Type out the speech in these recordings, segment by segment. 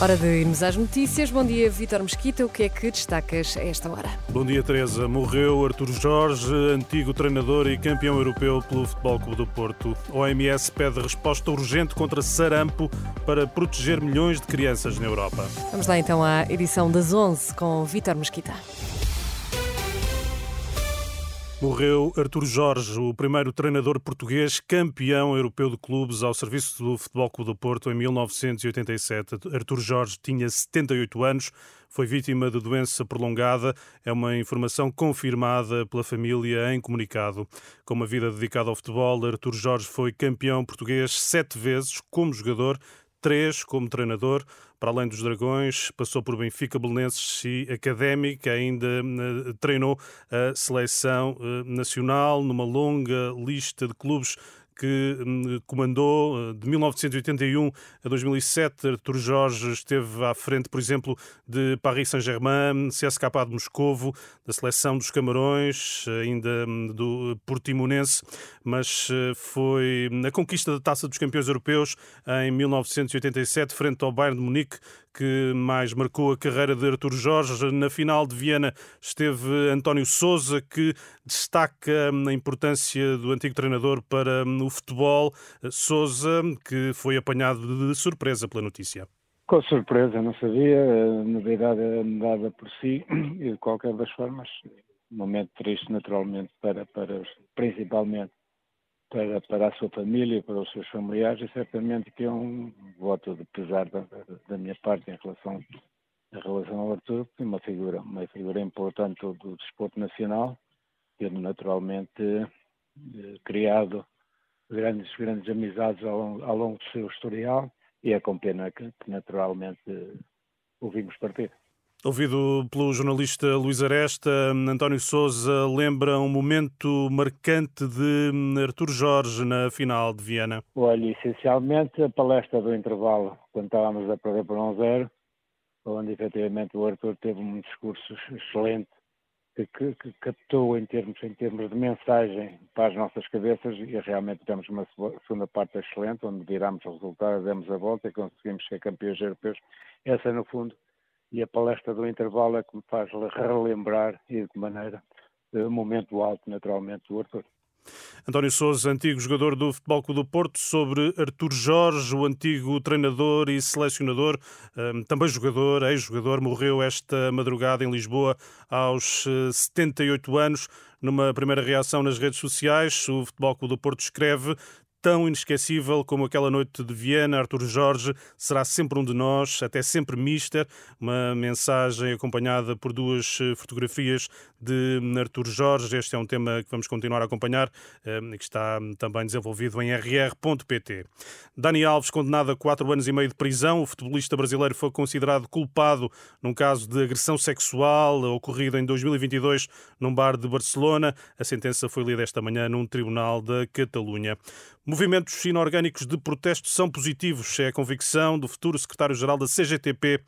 Hora de irmos às notícias. Bom dia, Vítor Mesquita. O que é que destacas a esta hora? Bom dia, Teresa. Morreu Artur Jorge, antigo treinador e campeão europeu pelo Futebol Clube do Porto. O OMS pede resposta urgente contra sarampo para proteger milhões de crianças na Europa. Vamos lá então à edição das 11 com Vítor Mesquita. Morreu Artur Jorge, o primeiro treinador português campeão europeu de clubes ao serviço do Futebol Clube do Porto em 1987. Artur Jorge tinha 78 anos, foi vítima de doença prolongada. É uma informação confirmada pela família em comunicado. Com uma vida dedicada ao futebol, Artur Jorge foi campeão português sete vezes como jogador, três como treinador. Para além dos Dragões, passou por Benfica, Belenenses e Académica, ainda uh, treinou a seleção uh, nacional numa longa lista de clubes que hum, comandou de 1981 a 2007. Artur Jorge esteve à frente, por exemplo, de Paris Saint-Germain, CSKA de Moscovo, da seleção dos Camarões, ainda hum, do Portimonense, mas eh, foi na conquista da Taça dos Campeões Europeus em 1987, frente ao Bayern de Munique, que mais marcou a carreira de Artur Jorge. Na final de Viena esteve António Souza, que destaca a importância do antigo treinador para o futebol. Souza, que foi apanhado de surpresa pela notícia. Com surpresa, não sabia. A novidade era dada por si e, de qualquer das formas, um momento triste, naturalmente, para, para principalmente para, para a sua família, para os seus familiares, e certamente que é um voto de pesar da, da minha parte em relação, em relação ao Arthur, é uma figura, uma figura importante do, do desporto nacional, tendo naturalmente eh, criado grandes, grandes amizades ao, longo, ao longo do seu historial, e é com pena que, que naturalmente eh, o vimos partir. Ouvido pelo jornalista Luís Aresta, António Souza lembra um momento marcante de Artur Jorge na final de Viena. Olha, essencialmente a palestra do intervalo, quando estávamos a perder por um zero, onde efetivamente o Artur teve um discurso excelente que, que, que, captou em termos, em termos de mensagem para as nossas cabeças e realmente tivemos uma segunda parte excelente, onde virámos o resultado, demos a volta e conseguimos ser campeões europeus. Essa, no fundo, e a palestra do intervalo é que me faz relembrar e de que maneira o momento alto, naturalmente, do Arthur. António Souza, antigo jogador do Futebol Clube do Porto, sobre Artur Jorge, o antigo treinador e selecionador, hum, também jogador, ex-jogador, morreu esta madrugada em Lisboa aos 78 eh, anos. Numa primeira reação nas redes sociais, o Futebol Clube do Porto escreve tão inesquecível como aquela noite de Viena. Arthur Jorge será sempre um de nós, até sempre mister. Uma mensagem acompanhada por duas eh, fotografias de Arthur Jorge. Este é um tema que vamos continuar a acompanhar eh, e que está também desenvolvido em rr.pt. Dani Alves, condenado a quatro anos e meio de prisão. O futebolista brasileiro foi considerado culpado num caso de agressão sexual ocorrido em 2022 num bar de Barcelona. A sentença foi lida esta manhã num tribunal da Catalunha. Movimentos inorgânicos de protesto são positivos, é a convicção do futuro secretário-geral da CGTP,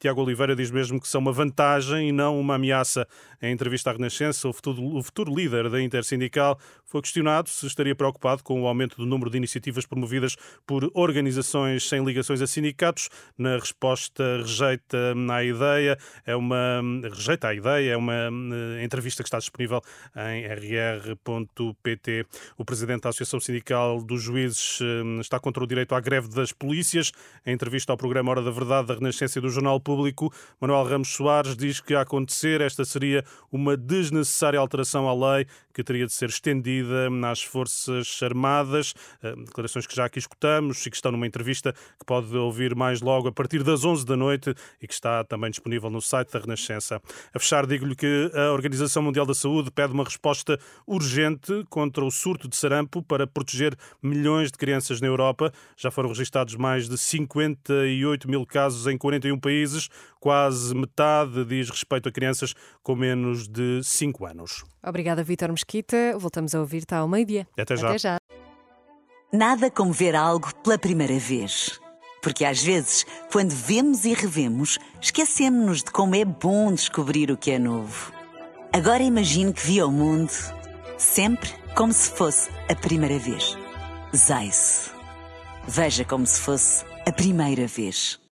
Tiago Oliveira diz mesmo que são uma vantagem e não uma ameaça. Em entrevista à Renascença, o futuro, o futuro líder da Intersindical foi questionado se estaria preocupado com o aumento do número de iniciativas promovidas por organizações sem ligações a sindicatos. Na resposta, rejeita a ideia, é uma rejeita a ideia, é uma eh, entrevista que está disponível em rr.pt. O presidente da Associação Sindical dos Juízes eh, está contra o direito à greve das polícias. Em entrevista ao programa Hora da Verdade da Renascença e do Jornal público. Manuel Ramos Soares diz que a acontecer esta seria uma desnecessária alteração à lei que teria de ser estendida às Forças Armadas. Eh, declarações que já aqui escutamos e que estão numa entrevista que pode ouvir mais logo a partir das 11 da noite e que está também disponível no site da Renascença. A fechar, digo-lhe que a Organização Mundial da Saúde pede uma resposta urgente contra o surto de sarampo para proteger milhões de crianças na Europa. Já foram registados mais de 58 mil casos em 41 países, quase metade diz respeito a crianças com menos de 5 anos. Obrigada, Vítor Mesquita. Voltamos a ouvir-te ao meio-dia. Até já. Até já. Nada como ver algo pela primeira vez. Porque às vezes, quando vemos e revemos, esquecemos-nos de como é bom descobrir o que é novo. Agora imagine que viu o mundo sempre como se fosse a primeira vez. Zais. Veja como se fosse a primeira vez.